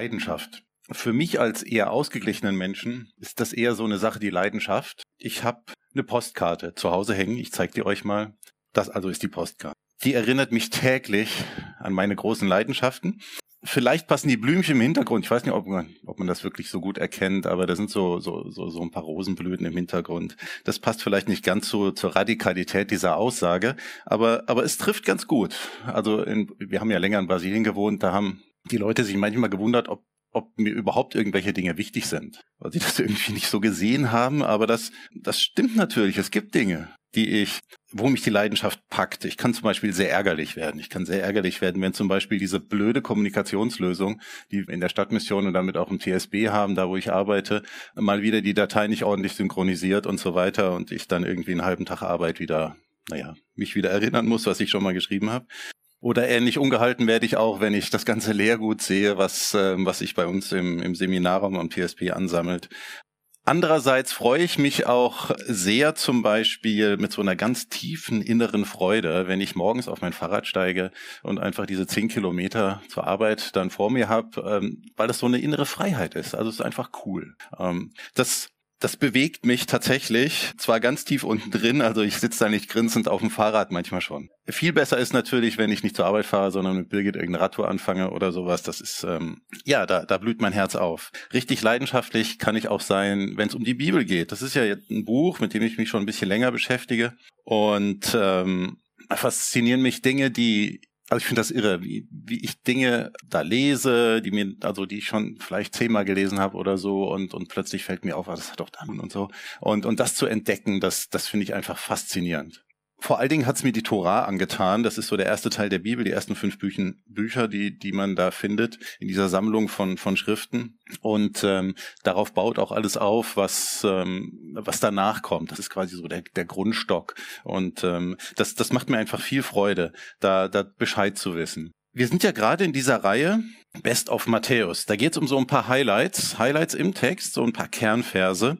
Leidenschaft. Für mich als eher ausgeglichenen Menschen ist das eher so eine Sache, die Leidenschaft. Ich habe eine Postkarte zu Hause hängen. Ich zeige die euch mal. Das also ist die Postkarte. Die erinnert mich täglich an meine großen Leidenschaften. Vielleicht passen die Blümchen im Hintergrund. Ich weiß nicht, ob man, ob man das wirklich so gut erkennt, aber da sind so, so, so, so ein paar Rosenblüten im Hintergrund. Das passt vielleicht nicht ganz so zur Radikalität dieser Aussage, aber, aber es trifft ganz gut. Also in, wir haben ja länger in Brasilien gewohnt, da haben die Leute sich manchmal gewundert, ob ob mir überhaupt irgendwelche Dinge wichtig sind, weil sie das irgendwie nicht so gesehen haben. Aber das, das stimmt natürlich. Es gibt Dinge, die ich, wo mich die Leidenschaft packt. Ich kann zum Beispiel sehr ärgerlich werden. Ich kann sehr ärgerlich werden, wenn zum Beispiel diese blöde Kommunikationslösung, die wir in der Stadtmission und damit auch im TSB haben, da wo ich arbeite, mal wieder die Datei nicht ordentlich synchronisiert und so weiter und ich dann irgendwie einen halben Tag Arbeit wieder, naja, mich wieder erinnern muss, was ich schon mal geschrieben habe. Oder ähnlich ungehalten werde ich auch, wenn ich das ganze Lehrgut sehe, was, äh, was sich bei uns im, im Seminarraum am TSP ansammelt. Andererseits freue ich mich auch sehr zum Beispiel mit so einer ganz tiefen inneren Freude, wenn ich morgens auf mein Fahrrad steige und einfach diese zehn Kilometer zur Arbeit dann vor mir habe, ähm, weil das so eine innere Freiheit ist. Also es ist einfach cool. Ähm, das das bewegt mich tatsächlich, zwar ganz tief unten drin, also ich sitze da nicht grinsend auf dem Fahrrad manchmal schon. Viel besser ist natürlich, wenn ich nicht zur Arbeit fahre, sondern mit Birgit irgendeine Radtour anfange oder sowas. Das ist, ähm, ja, da, da blüht mein Herz auf. Richtig leidenschaftlich kann ich auch sein, wenn es um die Bibel geht. Das ist ja jetzt ein Buch, mit dem ich mich schon ein bisschen länger beschäftige. Und ähm, faszinieren mich Dinge, die also ich finde das irre, wie, wie ich Dinge da lese, die mir, also die ich schon vielleicht zehnmal gelesen habe oder so und, und plötzlich fällt mir auf, ah, das hat doch dann und so. Und, und das zu entdecken, das, das finde ich einfach faszinierend vor allen Dingen hat's mir die Tora angetan. Das ist so der erste Teil der Bibel, die ersten fünf Büchen, Bücher, die, die man da findet in dieser Sammlung von, von Schriften. Und ähm, darauf baut auch alles auf, was, ähm, was danach kommt. Das ist quasi so der, der Grundstock. Und ähm, das, das macht mir einfach viel Freude, da, da Bescheid zu wissen. Wir sind ja gerade in dieser Reihe Best of Matthäus. Da geht es um so ein paar Highlights, Highlights im Text, so ein paar Kernverse.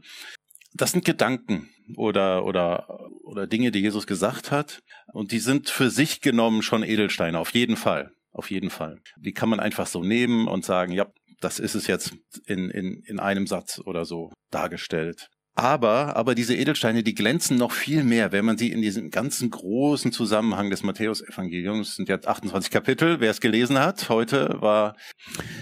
Das sind Gedanken, oder, oder, oder Dinge, die Jesus gesagt hat. Und die sind für sich genommen schon Edelsteine, auf jeden Fall. Auf jeden Fall. Die kann man einfach so nehmen und sagen, ja, das ist es jetzt in, in, in einem Satz oder so dargestellt. Aber, aber diese Edelsteine, die glänzen noch viel mehr, wenn man sie in diesem ganzen großen Zusammenhang des Matthäus-Evangeliums, sind jetzt 28 Kapitel, wer es gelesen hat, heute war,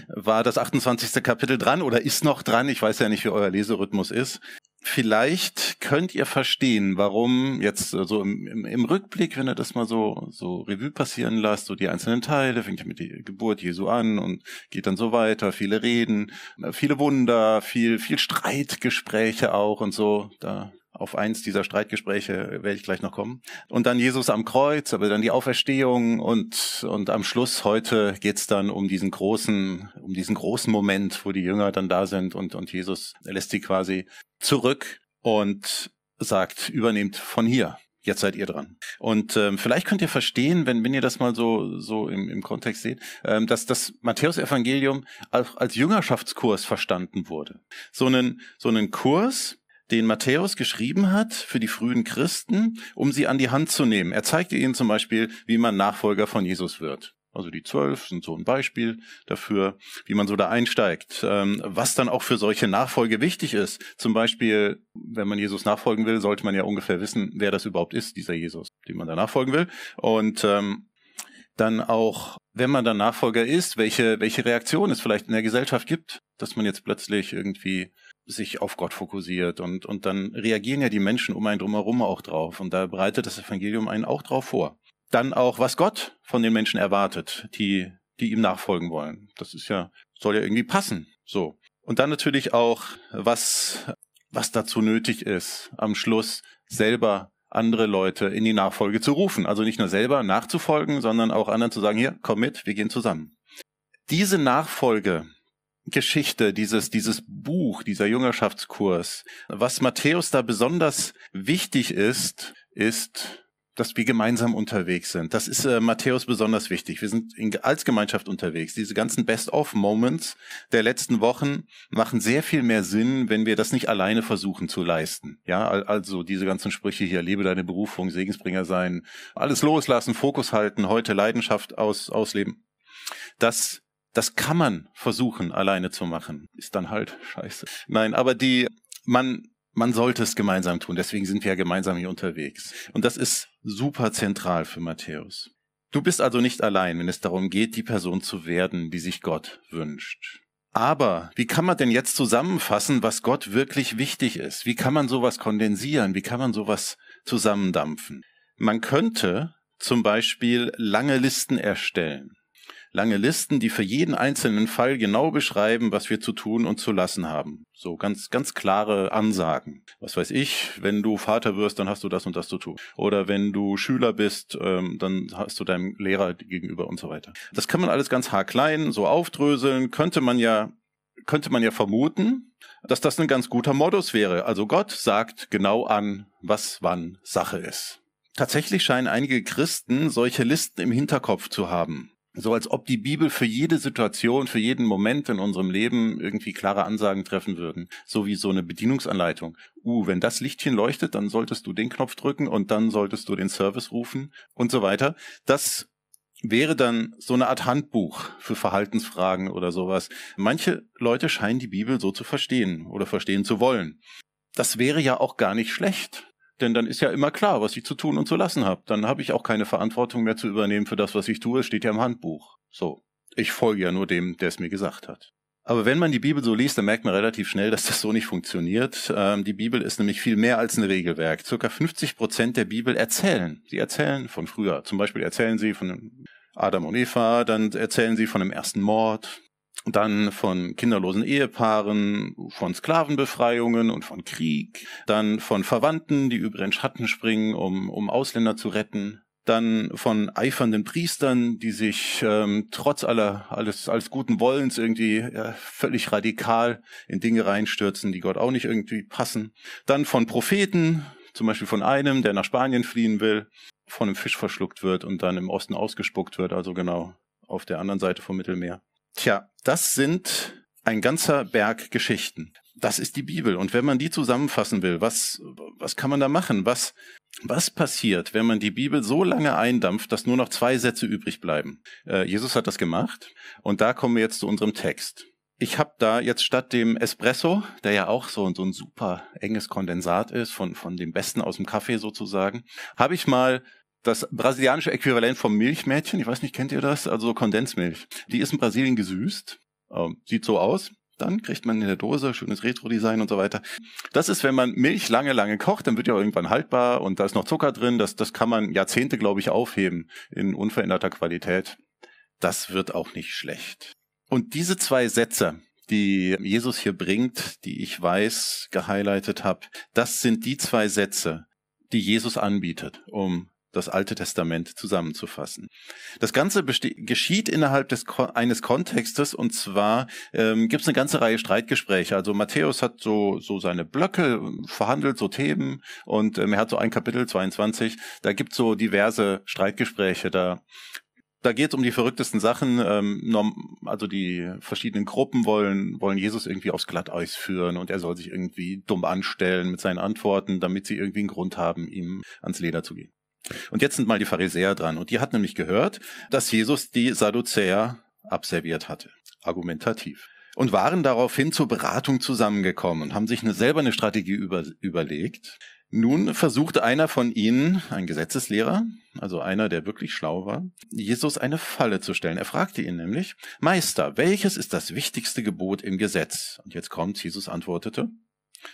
war das 28. Kapitel dran oder ist noch dran, ich weiß ja nicht, wie euer Leserhythmus ist. Vielleicht könnt ihr verstehen, warum jetzt so im, im, im, Rückblick, wenn ihr das mal so, so Revue passieren lasst, so die einzelnen Teile, fängt mit der Geburt Jesu an und geht dann so weiter, viele Reden, viele Wunder, viel, viel Streitgespräche auch und so. Da auf eins dieser Streitgespräche werde ich gleich noch kommen. Und dann Jesus am Kreuz, aber dann die Auferstehung und, und am Schluss heute geht's dann um diesen großen, um diesen großen Moment, wo die Jünger dann da sind und, und Jesus lässt sie quasi zurück und sagt, übernehmt von hier. Jetzt seid ihr dran. Und ähm, vielleicht könnt ihr verstehen, wenn, wenn ihr das mal so, so im, im Kontext seht, ähm, dass das Matthäus-Evangelium als, als Jüngerschaftskurs verstanden wurde. So einen, so einen Kurs, den Matthäus geschrieben hat für die frühen Christen, um sie an die Hand zu nehmen. Er zeigte ihnen zum Beispiel, wie man Nachfolger von Jesus wird. Also die zwölf sind so ein Beispiel dafür, wie man so da einsteigt. Ähm, was dann auch für solche Nachfolge wichtig ist. Zum Beispiel, wenn man Jesus nachfolgen will, sollte man ja ungefähr wissen, wer das überhaupt ist, dieser Jesus, dem man da nachfolgen will. Und ähm, dann auch, wenn man dann Nachfolger ist, welche, welche Reaktion es vielleicht in der Gesellschaft gibt, dass man jetzt plötzlich irgendwie sich auf Gott fokussiert und, und dann reagieren ja die Menschen um einen drumherum auch drauf und da bereitet das Evangelium einen auch drauf vor. Dann auch, was Gott von den Menschen erwartet, die, die ihm nachfolgen wollen. Das ist ja, soll ja irgendwie passen. So. Und dann natürlich auch, was, was dazu nötig ist, am Schluss selber andere Leute in die Nachfolge zu rufen. Also nicht nur selber nachzufolgen, sondern auch anderen zu sagen, hier, komm mit, wir gehen zusammen. Diese Nachfolgegeschichte, dieses, dieses Buch, dieser Jüngerschaftskurs, was Matthäus da besonders wichtig ist, ist dass wir gemeinsam unterwegs sind. Das ist äh, Matthäus besonders wichtig. Wir sind in, als Gemeinschaft unterwegs. Diese ganzen Best-of-Moments der letzten Wochen machen sehr viel mehr Sinn, wenn wir das nicht alleine versuchen zu leisten. Ja, also diese ganzen Sprüche hier, lebe deine Berufung, Segensbringer sein, alles loslassen, Fokus halten, heute Leidenschaft aus, ausleben. Das das kann man versuchen, alleine zu machen. Ist dann halt scheiße. Nein, aber die, man, man sollte es gemeinsam tun. Deswegen sind wir ja gemeinsam hier unterwegs. Und das ist super zentral für Matthäus. Du bist also nicht allein, wenn es darum geht, die Person zu werden, die sich Gott wünscht. Aber wie kann man denn jetzt zusammenfassen, was Gott wirklich wichtig ist? Wie kann man sowas kondensieren? Wie kann man sowas zusammendampfen? Man könnte zum Beispiel lange Listen erstellen lange Listen, die für jeden einzelnen Fall genau beschreiben, was wir zu tun und zu lassen haben. So ganz, ganz klare Ansagen. Was weiß ich, wenn du Vater wirst, dann hast du das und das zu tun. Oder wenn du Schüler bist, ähm, dann hast du deinem Lehrer gegenüber und so weiter. Das kann man alles ganz haarklein so aufdröseln. Könnte man ja, könnte man ja vermuten, dass das ein ganz guter Modus wäre. Also Gott sagt genau an, was wann Sache ist. Tatsächlich scheinen einige Christen solche Listen im Hinterkopf zu haben so als ob die Bibel für jede Situation, für jeden Moment in unserem Leben irgendwie klare Ansagen treffen würden. So wie so eine Bedienungsanleitung. Uh, wenn das Lichtchen leuchtet, dann solltest du den Knopf drücken und dann solltest du den Service rufen und so weiter. Das wäre dann so eine Art Handbuch für Verhaltensfragen oder sowas. Manche Leute scheinen die Bibel so zu verstehen oder verstehen zu wollen. Das wäre ja auch gar nicht schlecht. Denn dann ist ja immer klar, was ich zu tun und zu lassen habe. Dann habe ich auch keine Verantwortung mehr zu übernehmen für das, was ich tue. Es steht ja im Handbuch. So. Ich folge ja nur dem, der es mir gesagt hat. Aber wenn man die Bibel so liest, dann merkt man relativ schnell, dass das so nicht funktioniert. Ähm, die Bibel ist nämlich viel mehr als ein Regelwerk. Circa 50 Prozent der Bibel erzählen. Sie erzählen von früher. Zum Beispiel erzählen sie von Adam und Eva, dann erzählen sie von dem ersten Mord, dann von kinderlosen Ehepaaren, von Sklavenbefreiungen und von Krieg, dann von Verwandten, die über den Schatten springen, um, um Ausländer zu retten, dann von eifernden Priestern, die sich ähm, trotz aller alles alles guten Wollens irgendwie ja, völlig radikal in Dinge reinstürzen, die Gott auch nicht irgendwie passen. Dann von Propheten, zum Beispiel von einem, der nach Spanien fliehen will, von einem Fisch verschluckt wird und dann im Osten ausgespuckt wird, also genau auf der anderen Seite vom Mittelmeer. Tja, das sind ein ganzer Berg Geschichten. Das ist die Bibel. Und wenn man die zusammenfassen will, was, was kann man da machen? Was, was passiert, wenn man die Bibel so lange eindampft, dass nur noch zwei Sätze übrig bleiben? Äh, Jesus hat das gemacht. Und da kommen wir jetzt zu unserem Text. Ich habe da jetzt statt dem Espresso, der ja auch so, so ein super enges Kondensat ist, von, von dem Besten aus dem Kaffee sozusagen, habe ich mal das brasilianische Äquivalent vom Milchmädchen, ich weiß nicht, kennt ihr das? Also Kondensmilch. Die ist in Brasilien gesüßt, ähm, sieht so aus. Dann kriegt man in der Dose schönes Retro-Design und so weiter. Das ist, wenn man Milch lange, lange kocht, dann wird ja irgendwann haltbar und da ist noch Zucker drin. Das, das kann man Jahrzehnte, glaube ich, aufheben in unveränderter Qualität. Das wird auch nicht schlecht. Und diese zwei Sätze, die Jesus hier bringt, die ich weiß, gehighlightet habe, das sind die zwei Sätze, die Jesus anbietet, um das Alte Testament zusammenzufassen. Das Ganze geschieht innerhalb des Ko eines Kontextes und zwar ähm, gibt es eine ganze Reihe Streitgespräche. Also Matthäus hat so, so seine Blöcke verhandelt, so Themen und ähm, er hat so ein Kapitel 22, da gibt so diverse Streitgespräche. Da da geht es um die verrücktesten Sachen. Ähm, also die verschiedenen Gruppen wollen, wollen Jesus irgendwie aufs Glatteis führen und er soll sich irgendwie dumm anstellen mit seinen Antworten, damit sie irgendwie einen Grund haben, ihm ans Leder zu gehen. Und jetzt sind mal die Pharisäer dran. Und die hatten nämlich gehört, dass Jesus die Sadduzäer abserviert hatte. Argumentativ. Und waren daraufhin zur Beratung zusammengekommen und haben sich eine, selber eine Strategie über, überlegt. Nun versuchte einer von ihnen, ein Gesetzeslehrer, also einer, der wirklich schlau war, Jesus eine Falle zu stellen. Er fragte ihn nämlich, Meister, welches ist das wichtigste Gebot im Gesetz? Und jetzt kommt, Jesus antwortete,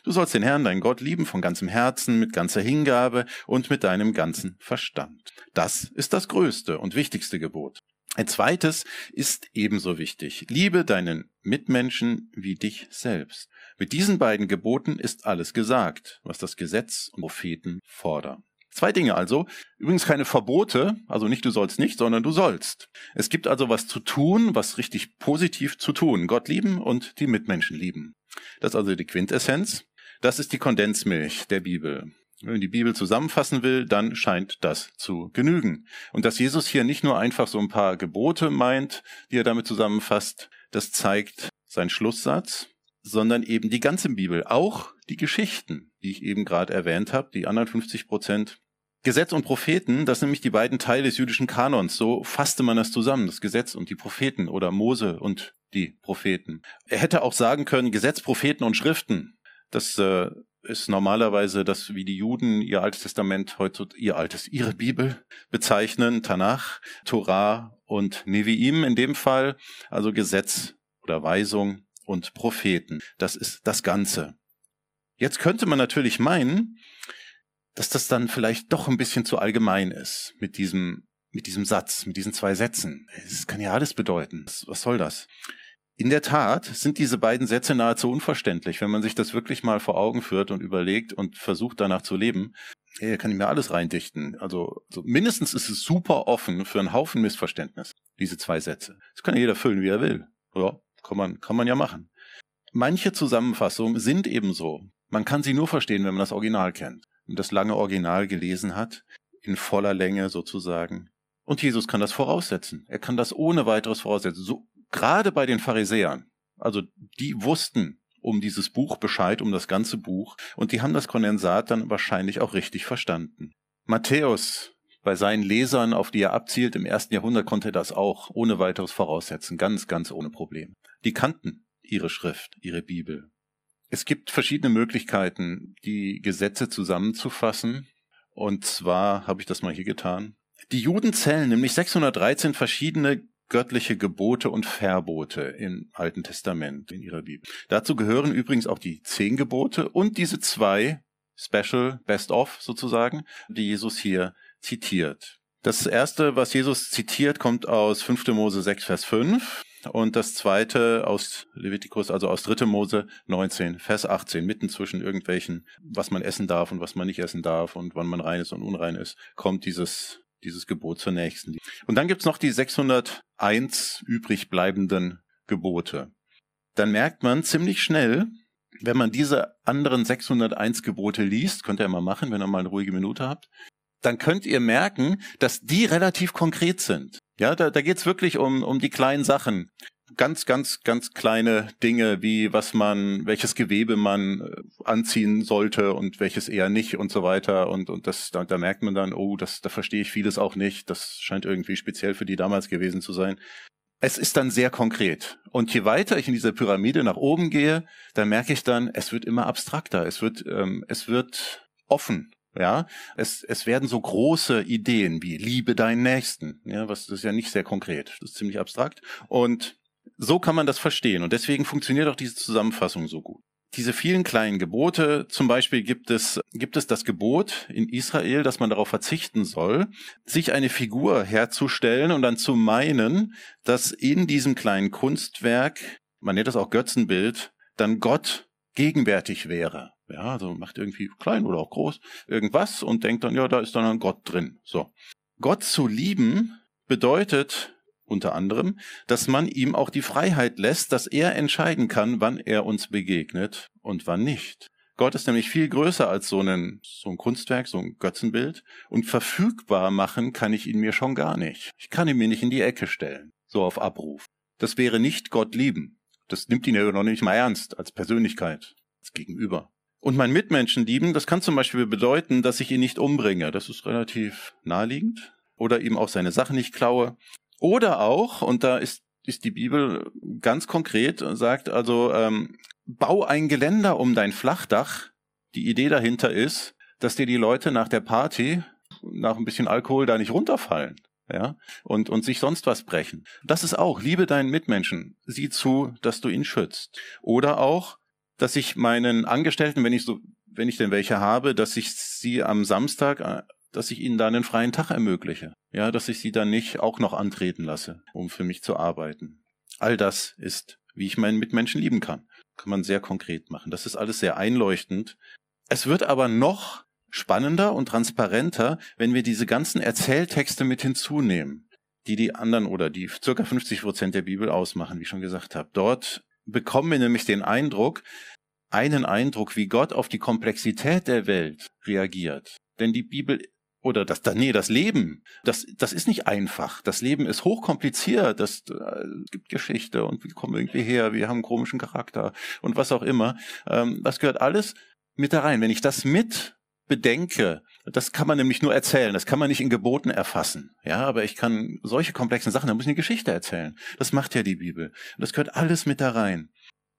Du sollst den Herrn, dein Gott, lieben von ganzem Herzen, mit ganzer Hingabe und mit deinem ganzen Verstand. Das ist das größte und wichtigste Gebot. Ein zweites ist ebenso wichtig. Liebe deinen Mitmenschen wie dich selbst. Mit diesen beiden Geboten ist alles gesagt, was das Gesetz und Propheten fordern. Zwei Dinge also. Übrigens keine Verbote, also nicht du sollst nicht, sondern du sollst. Es gibt also was zu tun, was richtig positiv zu tun. Gott lieben und die Mitmenschen lieben. Das ist also die Quintessenz. Das ist die Kondensmilch der Bibel. Wenn man die Bibel zusammenfassen will, dann scheint das zu genügen. Und dass Jesus hier nicht nur einfach so ein paar Gebote meint, die er damit zusammenfasst, das zeigt sein Schlusssatz, sondern eben die ganze Bibel, auch die Geschichten, die ich eben gerade erwähnt habe, die anderen 50 Prozent. Gesetz und Propheten, das sind nämlich die beiden Teile des jüdischen Kanons. So fasste man das zusammen, das Gesetz und die Propheten oder Mose und die Propheten. Er hätte auch sagen können, Gesetz, Propheten und Schriften. Das äh, ist normalerweise das, wie die Juden ihr Altes Testament heute, ihr Altes, ihre Bibel bezeichnen, Tanach, Torah und Neviim in dem Fall, also Gesetz oder Weisung und Propheten. Das ist das Ganze. Jetzt könnte man natürlich meinen, dass das dann vielleicht doch ein bisschen zu allgemein ist mit diesem, mit diesem Satz, mit diesen zwei Sätzen. Es kann ja alles bedeuten. Was soll das? In der Tat sind diese beiden Sätze nahezu unverständlich, wenn man sich das wirklich mal vor Augen führt und überlegt und versucht danach zu leben. Hey, kann ich mir alles reindichten. Also, also mindestens ist es super offen für einen Haufen Missverständnis, diese zwei Sätze. Das kann jeder füllen, wie er will. Ja, kann man, kann man ja machen. Manche Zusammenfassungen sind ebenso. Man kann sie nur verstehen, wenn man das Original kennt und das lange Original gelesen hat, in voller Länge sozusagen. Und Jesus kann das voraussetzen. Er kann das ohne weiteres voraussetzen. So, gerade bei den Pharisäern. Also, die wussten um dieses Buch Bescheid, um das ganze Buch. Und die haben das Kondensat dann wahrscheinlich auch richtig verstanden. Matthäus bei seinen Lesern, auf die er abzielt, im ersten Jahrhundert konnte er das auch ohne weiteres voraussetzen, ganz, ganz ohne Probleme. Die kannten ihre Schrift, ihre Bibel. Es gibt verschiedene Möglichkeiten, die Gesetze zusammenzufassen. Und zwar habe ich das mal hier getan. Die Juden zählen nämlich 613 verschiedene göttliche Gebote und Verbote im Alten Testament in ihrer Bibel. Dazu gehören übrigens auch die zehn Gebote und diese zwei Special Best of sozusagen, die Jesus hier zitiert. Das erste, was Jesus zitiert, kommt aus 5. Mose 6, Vers 5 und das zweite aus Levitikus, also aus 3. Mose 19, Vers 18, mitten zwischen irgendwelchen, was man essen darf und was man nicht essen darf und wann man rein ist und unrein ist, kommt dieses, dieses Gebot zur nächsten. Und dann gibt's noch die 601 übrig bleibenden Gebote. Dann merkt man ziemlich schnell, wenn man diese anderen 601 Gebote liest, könnt ihr mal machen, wenn ihr mal eine ruhige Minute habt, dann könnt ihr merken, dass die relativ konkret sind. Ja, da, da geht's wirklich um, um die kleinen Sachen. Ganz, ganz, ganz kleine Dinge, wie was man, welches Gewebe man äh, anziehen sollte und welches eher nicht und so weiter. Und, und das, da, da merkt man dann, oh, das, da verstehe ich vieles auch nicht. Das scheint irgendwie speziell für die damals gewesen zu sein. Es ist dann sehr konkret. Und je weiter ich in dieser Pyramide nach oben gehe, da merke ich dann, es wird immer abstrakter. Es wird, ähm, es wird offen. Ja, es, es werden so große Ideen wie liebe deinen Nächsten. Ja, was das ist ja nicht sehr konkret. Das ist ziemlich abstrakt. Und so kann man das verstehen. Und deswegen funktioniert auch diese Zusammenfassung so gut. Diese vielen kleinen Gebote, zum Beispiel gibt es, gibt es das Gebot in Israel, dass man darauf verzichten soll, sich eine Figur herzustellen und dann zu meinen, dass in diesem kleinen Kunstwerk, man nennt das auch Götzenbild, dann Gott gegenwärtig wäre. Ja, also macht irgendwie klein oder auch groß irgendwas und denkt dann, ja, da ist dann ein Gott drin. So. Gott zu lieben bedeutet unter anderem, dass man ihm auch die Freiheit lässt, dass er entscheiden kann, wann er uns begegnet und wann nicht. Gott ist nämlich viel größer als so ein, so ein Kunstwerk, so ein Götzenbild. Und verfügbar machen kann ich ihn mir schon gar nicht. Ich kann ihn mir nicht in die Ecke stellen, so auf Abruf. Das wäre nicht Gott lieben. Das nimmt ihn ja noch nicht mal ernst als Persönlichkeit, als Gegenüber. Und mein Mitmenschen lieben, das kann zum Beispiel bedeuten, dass ich ihn nicht umbringe. Das ist relativ naheliegend. Oder ihm auch seine Sachen nicht klaue. Oder auch, und da ist, ist die Bibel ganz konkret und sagt also, ähm, bau ein Geländer um dein Flachdach. Die Idee dahinter ist, dass dir die Leute nach der Party, nach ein bisschen Alkohol da nicht runterfallen. Ja, und, und sich sonst was brechen. Das ist auch, liebe deinen Mitmenschen. Sieh zu, dass du ihn schützt. Oder auch, dass ich meinen Angestellten, wenn ich so, wenn ich denn welche habe, dass ich sie am Samstag, äh, dass ich ihnen da einen freien Tag ermögliche. Ja, dass ich sie dann nicht auch noch antreten lasse, um für mich zu arbeiten. All das ist, wie ich meinen Mitmenschen lieben kann. Kann man sehr konkret machen. Das ist alles sehr einleuchtend. Es wird aber noch spannender und transparenter, wenn wir diese ganzen Erzähltexte mit hinzunehmen, die die anderen oder die circa 50 Prozent der Bibel ausmachen, wie ich schon gesagt habe. Dort bekommen wir nämlich den Eindruck, einen Eindruck, wie Gott auf die Komplexität der Welt reagiert. Denn die Bibel oder das, nee, das Leben, das, das ist nicht einfach. Das Leben ist hochkompliziert. Das äh, gibt Geschichte und wir kommen irgendwie her, wir haben einen komischen Charakter und was auch immer. Ähm, das gehört alles mit da rein. Wenn ich das mit bedenke, das kann man nämlich nur erzählen, das kann man nicht in Geboten erfassen. Ja, aber ich kann solche komplexen Sachen, da muss ich eine Geschichte erzählen. Das macht ja die Bibel. Das gehört alles mit da rein.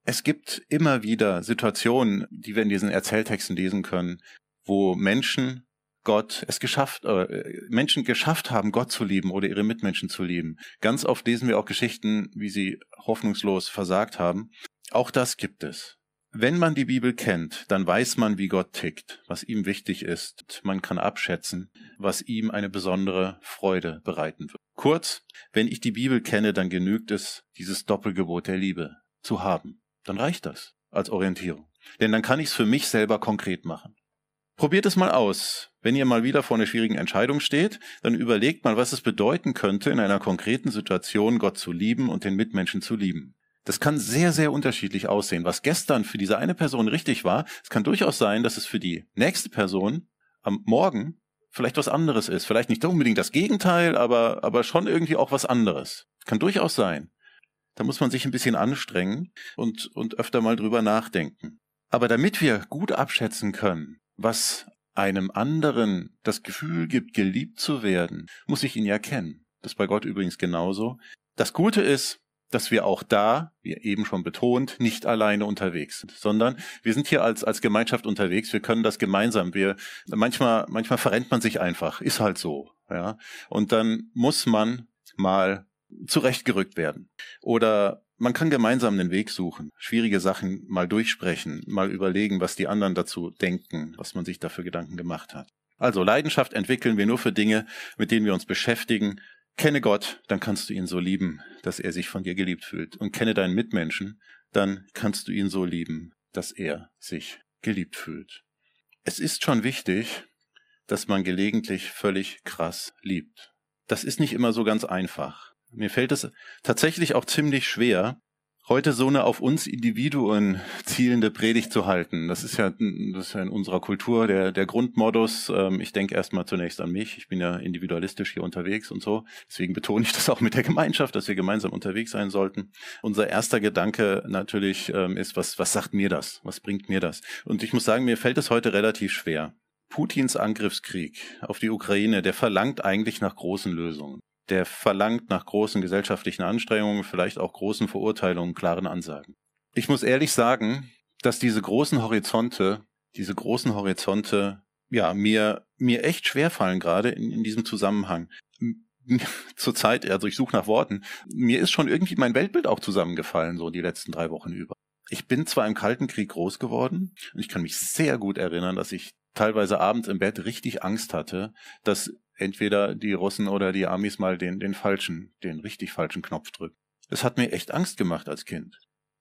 Es gibt immer wieder Situationen, die wir in diesen Erzähltexten lesen können, wo Menschen Gott es geschafft, äh, Menschen geschafft haben, Gott zu lieben oder ihre Mitmenschen zu lieben. Ganz oft lesen wir auch Geschichten, wie sie hoffnungslos versagt haben. Auch das gibt es. Wenn man die Bibel kennt, dann weiß man, wie Gott tickt, was ihm wichtig ist. Man kann abschätzen, was ihm eine besondere Freude bereiten wird. Kurz, wenn ich die Bibel kenne, dann genügt es, dieses Doppelgebot der Liebe zu haben. Dann reicht das als Orientierung. Denn dann kann ich es für mich selber konkret machen. Probiert es mal aus. Wenn ihr mal wieder vor einer schwierigen Entscheidung steht, dann überlegt mal, was es bedeuten könnte, in einer konkreten Situation Gott zu lieben und den Mitmenschen zu lieben. Das kann sehr, sehr unterschiedlich aussehen. Was gestern für diese eine Person richtig war, es kann durchaus sein, dass es für die nächste Person am Morgen vielleicht was anderes ist. Vielleicht nicht unbedingt das Gegenteil, aber, aber schon irgendwie auch was anderes. Kann durchaus sein. Da muss man sich ein bisschen anstrengen und, und öfter mal drüber nachdenken. Aber damit wir gut abschätzen können, was einem anderen das Gefühl gibt, geliebt zu werden, muss ich ihn ja kennen. Das ist bei Gott übrigens genauso. Das Gute ist, dass wir auch da, wie eben schon betont, nicht alleine unterwegs sind, sondern wir sind hier als, als Gemeinschaft unterwegs. Wir können das gemeinsam. Wir, manchmal, manchmal verrennt man sich einfach. Ist halt so, ja. Und dann muss man mal zurechtgerückt werden. Oder man kann gemeinsam einen Weg suchen, schwierige Sachen mal durchsprechen, mal überlegen, was die anderen dazu denken, was man sich dafür Gedanken gemacht hat. Also Leidenschaft entwickeln wir nur für Dinge, mit denen wir uns beschäftigen, Kenne Gott, dann kannst du ihn so lieben, dass er sich von dir geliebt fühlt. Und kenne deinen Mitmenschen, dann kannst du ihn so lieben, dass er sich geliebt fühlt. Es ist schon wichtig, dass man gelegentlich völlig krass liebt. Das ist nicht immer so ganz einfach. Mir fällt es tatsächlich auch ziemlich schwer, heute so eine auf uns Individuen zielende Predigt zu halten. Das ist ja, das ist ja in unserer Kultur der, der Grundmodus. Ähm, ich denke erstmal zunächst an mich. Ich bin ja individualistisch hier unterwegs und so. Deswegen betone ich das auch mit der Gemeinschaft, dass wir gemeinsam unterwegs sein sollten. Unser erster Gedanke natürlich ähm, ist, was, was sagt mir das? Was bringt mir das? Und ich muss sagen, mir fällt es heute relativ schwer. Putins Angriffskrieg auf die Ukraine, der verlangt eigentlich nach großen Lösungen der verlangt nach großen gesellschaftlichen Anstrengungen, vielleicht auch großen Verurteilungen, klaren Ansagen. Ich muss ehrlich sagen, dass diese großen Horizonte, diese großen Horizonte, ja, mir, mir echt schwerfallen gerade in, in diesem Zusammenhang. Zurzeit, also ich suche nach Worten, mir ist schon irgendwie mein Weltbild auch zusammengefallen, so die letzten drei Wochen über. Ich bin zwar im Kalten Krieg groß geworden und ich kann mich sehr gut erinnern, dass ich teilweise abends im Bett richtig Angst hatte, dass entweder die Russen oder die Amis mal den, den falschen, den richtig falschen Knopf drücken. Es hat mir echt Angst gemacht als Kind.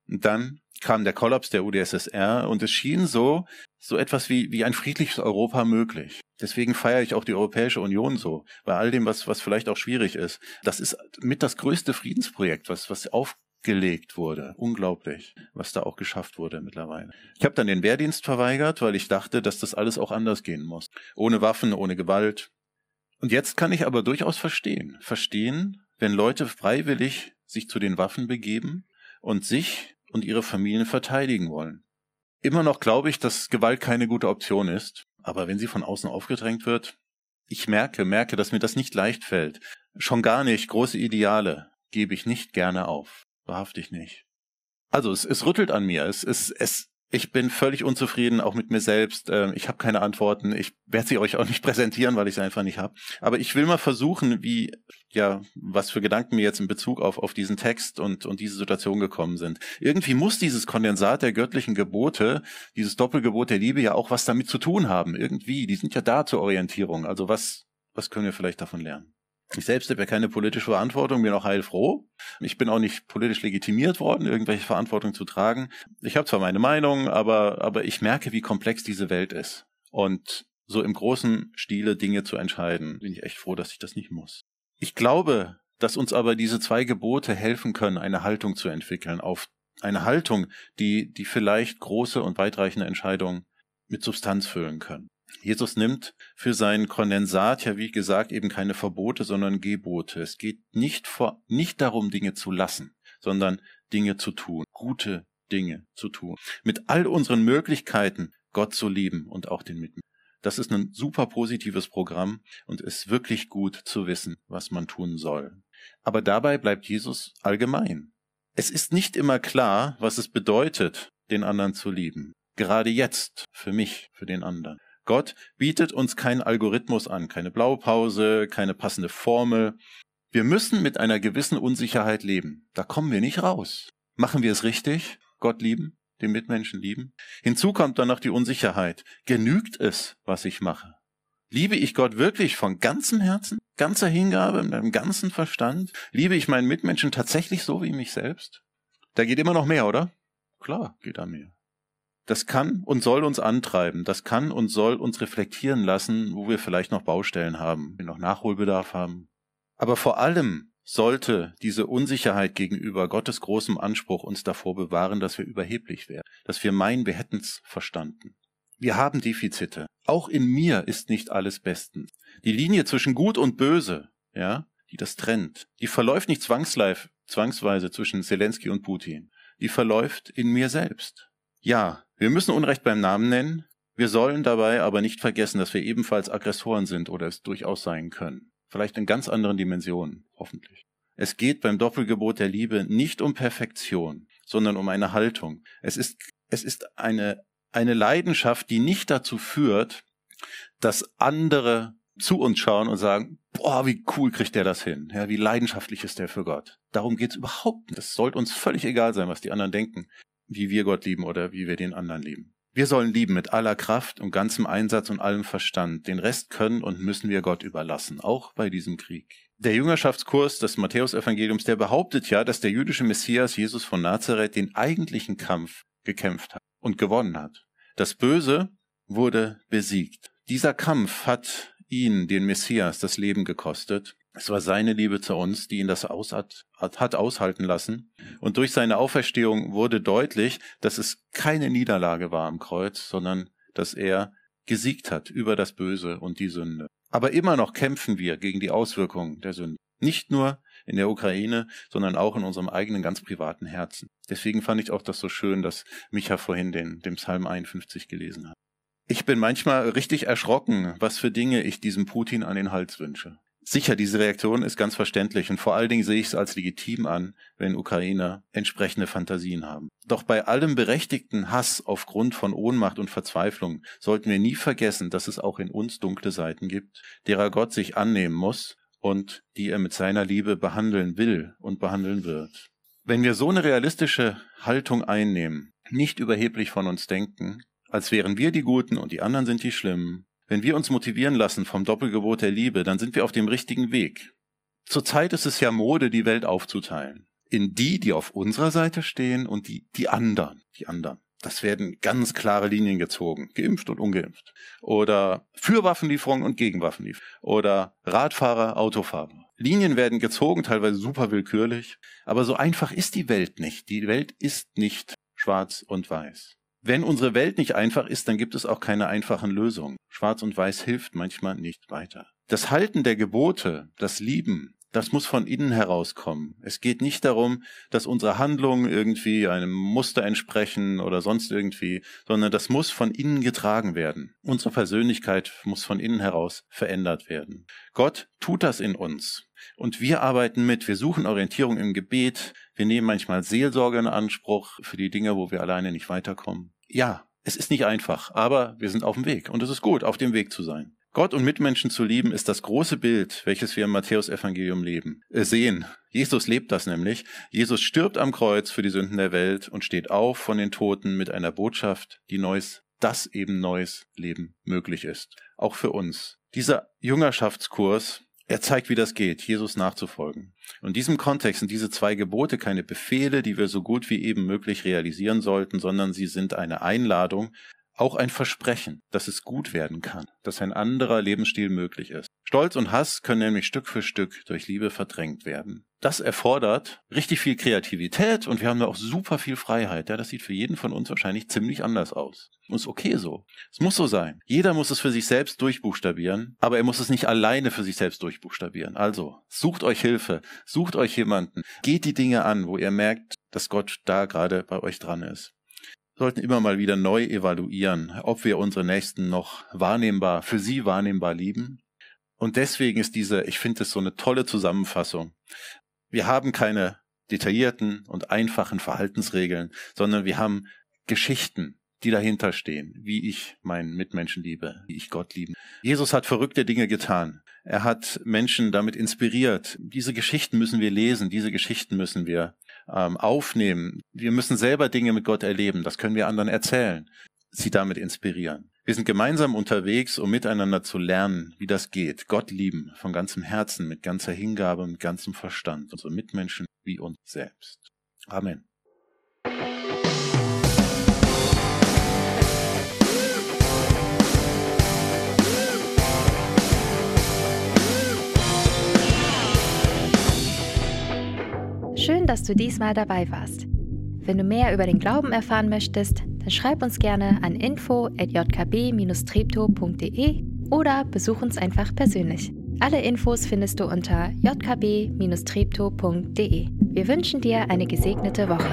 Und dann kam der Kollaps der UdSSR und es schien so, so etwas wie, wie ein friedliches Europa möglich. Deswegen feiere ich auch die Europäische Union so, bei all dem, was, was vielleicht auch schwierig ist. Das ist mit das größte Friedensprojekt, was, was aufgelegt wurde. Unglaublich, was da auch geschafft wurde mittlerweile. Ich habe dann den Wehrdienst verweigert, weil ich dachte, dass das alles auch anders gehen muss. Ohne Waffen, ohne Gewalt, und jetzt kann ich aber durchaus verstehen, verstehen, wenn Leute freiwillig sich zu den Waffen begeben und sich und ihre Familien verteidigen wollen. Immer noch glaube ich, dass Gewalt keine gute Option ist, aber wenn sie von außen aufgedrängt wird, ich merke, merke, dass mir das nicht leicht fällt. Schon gar nicht große Ideale gebe ich nicht gerne auf. Wahrhaftig nicht. Also es, es rüttelt an mir. Es, es, es ich bin völlig unzufrieden, auch mit mir selbst. Ähm, ich habe keine Antworten. Ich werde sie euch auch nicht präsentieren, weil ich sie einfach nicht habe. Aber ich will mal versuchen, wie, ja, was für Gedanken mir jetzt in Bezug auf, auf diesen Text und, und diese Situation gekommen sind. Irgendwie muss dieses Kondensat der göttlichen Gebote, dieses Doppelgebot der Liebe ja auch was damit zu tun haben. Irgendwie. Die sind ja da zur Orientierung. Also was, was können wir vielleicht davon lernen? Ich selbst habe ja keine politische Verantwortung, bin auch heilfroh. Ich bin auch nicht politisch legitimiert worden, irgendwelche Verantwortung zu tragen. Ich habe zwar meine Meinung, aber, aber ich merke, wie komplex diese Welt ist. Und so im großen Stile Dinge zu entscheiden. Bin ich echt froh, dass ich das nicht muss. Ich glaube, dass uns aber diese zwei Gebote helfen können, eine Haltung zu entwickeln, auf eine Haltung, die, die vielleicht große und weitreichende Entscheidungen mit Substanz füllen können. Jesus nimmt für sein Kondensat ja, wie gesagt, eben keine Verbote, sondern Gebote. Es geht nicht vor, nicht darum, Dinge zu lassen, sondern Dinge zu tun, gute Dinge zu tun. Mit all unseren Möglichkeiten, Gott zu lieben und auch den Mitmenschen. Das ist ein super positives Programm und ist wirklich gut zu wissen, was man tun soll. Aber dabei bleibt Jesus allgemein. Es ist nicht immer klar, was es bedeutet, den anderen zu lieben. Gerade jetzt, für mich, für den anderen. Gott bietet uns keinen Algorithmus an, keine Blaupause, keine passende Formel. Wir müssen mit einer gewissen Unsicherheit leben. Da kommen wir nicht raus. Machen wir es richtig? Gott lieben? den Mitmenschen lieben? Hinzu kommt dann noch die Unsicherheit. Genügt es, was ich mache? Liebe ich Gott wirklich von ganzem Herzen, ganzer Hingabe, mit meinem ganzen Verstand? Liebe ich meinen Mitmenschen tatsächlich so wie mich selbst? Da geht immer noch mehr, oder? Klar, geht da mehr. Das kann und soll uns antreiben. Das kann und soll uns reflektieren lassen, wo wir vielleicht noch Baustellen haben, wir noch Nachholbedarf haben. Aber vor allem sollte diese Unsicherheit gegenüber Gottes großem Anspruch uns davor bewahren, dass wir überheblich werden, dass wir meinen, wir hätten's verstanden. Wir haben Defizite. Auch in mir ist nicht alles bestens. Die Linie zwischen Gut und Böse, ja, die das trennt, die verläuft nicht zwangsweise zwischen Zelensky und Putin. Die verläuft in mir selbst. Ja, wir müssen Unrecht beim Namen nennen. Wir sollen dabei aber nicht vergessen, dass wir ebenfalls Aggressoren sind oder es durchaus sein können. Vielleicht in ganz anderen Dimensionen, hoffentlich. Es geht beim Doppelgebot der Liebe nicht um Perfektion, sondern um eine Haltung. Es ist, es ist eine, eine Leidenschaft, die nicht dazu führt, dass andere zu uns schauen und sagen, boah, wie cool kriegt der das hin? Ja, wie leidenschaftlich ist der für Gott? Darum geht's überhaupt nicht. Es sollte uns völlig egal sein, was die anderen denken, wie wir Gott lieben oder wie wir den anderen lieben. Wir sollen lieben mit aller Kraft und ganzem Einsatz und allem Verstand. Den Rest können und müssen wir Gott überlassen, auch bei diesem Krieg. Der Jüngerschaftskurs des Matthäusevangeliums, der behauptet ja, dass der jüdische Messias Jesus von Nazareth den eigentlichen Kampf gekämpft hat und gewonnen hat. Das Böse wurde besiegt. Dieser Kampf hat ihn, den Messias, das Leben gekostet es war seine Liebe zu uns, die ihn das aus hat, hat aushalten lassen. Und durch seine Auferstehung wurde deutlich, dass es keine Niederlage war am Kreuz, sondern dass er gesiegt hat über das Böse und die Sünde. Aber immer noch kämpfen wir gegen die Auswirkungen der Sünde. Nicht nur in der Ukraine, sondern auch in unserem eigenen ganz privaten Herzen. Deswegen fand ich auch das so schön, dass Micha vorhin den, den Psalm 51 gelesen hat. Ich bin manchmal richtig erschrocken, was für Dinge ich diesem Putin an den Hals wünsche. Sicher, diese Reaktion ist ganz verständlich und vor allen Dingen sehe ich es als legitim an, wenn Ukrainer entsprechende Fantasien haben. Doch bei allem berechtigten Hass aufgrund von Ohnmacht und Verzweiflung sollten wir nie vergessen, dass es auch in uns dunkle Seiten gibt, derer Gott sich annehmen muss und die er mit seiner Liebe behandeln will und behandeln wird. Wenn wir so eine realistische Haltung einnehmen, nicht überheblich von uns denken, als wären wir die Guten und die anderen sind die Schlimmen, wenn wir uns motivieren lassen vom Doppelgebot der Liebe, dann sind wir auf dem richtigen Weg. Zurzeit ist es ja Mode, die Welt aufzuteilen. In die, die auf unserer Seite stehen und die, die anderen, die anderen. Das werden ganz klare Linien gezogen. Geimpft und ungeimpft. Oder für Waffenlieferungen und gegen Waffenlieferungen. Oder Radfahrer, Autofahrer. Linien werden gezogen, teilweise super willkürlich. Aber so einfach ist die Welt nicht. Die Welt ist nicht schwarz und weiß. Wenn unsere Welt nicht einfach ist, dann gibt es auch keine einfachen Lösungen. Schwarz und Weiß hilft manchmal nicht weiter. Das Halten der Gebote, das Lieben, das muss von innen herauskommen. Es geht nicht darum, dass unsere Handlungen irgendwie einem Muster entsprechen oder sonst irgendwie, sondern das muss von innen getragen werden. Unsere Persönlichkeit muss von innen heraus verändert werden. Gott tut das in uns. Und wir arbeiten mit. Wir suchen Orientierung im Gebet. Wir nehmen manchmal Seelsorge in Anspruch für die Dinge, wo wir alleine nicht weiterkommen ja, es ist nicht einfach, aber wir sind auf dem Weg und es ist gut, auf dem Weg zu sein. Gott und Mitmenschen zu lieben ist das große Bild, welches wir im Matthäusevangelium leben, äh, sehen. Jesus lebt das nämlich. Jesus stirbt am Kreuz für die Sünden der Welt und steht auf von den Toten mit einer Botschaft, die neues, das eben neues Leben möglich ist. Auch für uns. Dieser Jüngerschaftskurs er zeigt, wie das geht, Jesus nachzufolgen. Und in diesem Kontext sind diese zwei Gebote keine Befehle, die wir so gut wie eben möglich realisieren sollten, sondern sie sind eine Einladung, auch ein Versprechen, dass es gut werden kann, dass ein anderer Lebensstil möglich ist. Stolz und Hass können nämlich Stück für Stück durch Liebe verdrängt werden. Das erfordert richtig viel Kreativität und wir haben da auch super viel Freiheit. Ja, das sieht für jeden von uns wahrscheinlich ziemlich anders aus. Und ist okay so. Es muss so sein. Jeder muss es für sich selbst durchbuchstabieren, aber er muss es nicht alleine für sich selbst durchbuchstabieren. Also, sucht euch Hilfe, sucht euch jemanden, geht die Dinge an, wo ihr merkt, dass Gott da gerade bei euch dran ist sollten immer mal wieder neu evaluieren, ob wir unsere Nächsten noch wahrnehmbar, für sie wahrnehmbar lieben. Und deswegen ist diese, ich finde es so eine tolle Zusammenfassung. Wir haben keine detaillierten und einfachen Verhaltensregeln, sondern wir haben Geschichten, die dahinter stehen, wie ich meinen Mitmenschen liebe, wie ich Gott liebe. Jesus hat verrückte Dinge getan. Er hat Menschen damit inspiriert. Diese Geschichten müssen wir lesen, diese Geschichten müssen wir ähm, aufnehmen. Wir müssen selber Dinge mit Gott erleben. Das können wir anderen erzählen, sie damit inspirieren. Wir sind gemeinsam unterwegs, um miteinander zu lernen, wie das geht. Gott lieben von ganzem Herzen, mit ganzer Hingabe, mit ganzem Verstand, unsere Mitmenschen wie uns selbst. Amen. Schön, dass du diesmal dabei warst. Wenn du mehr über den Glauben erfahren möchtest, dann schreib uns gerne an info@jkb-treptow.de oder besuch uns einfach persönlich. Alle Infos findest du unter jkb-treptow.de. Wir wünschen dir eine gesegnete Woche.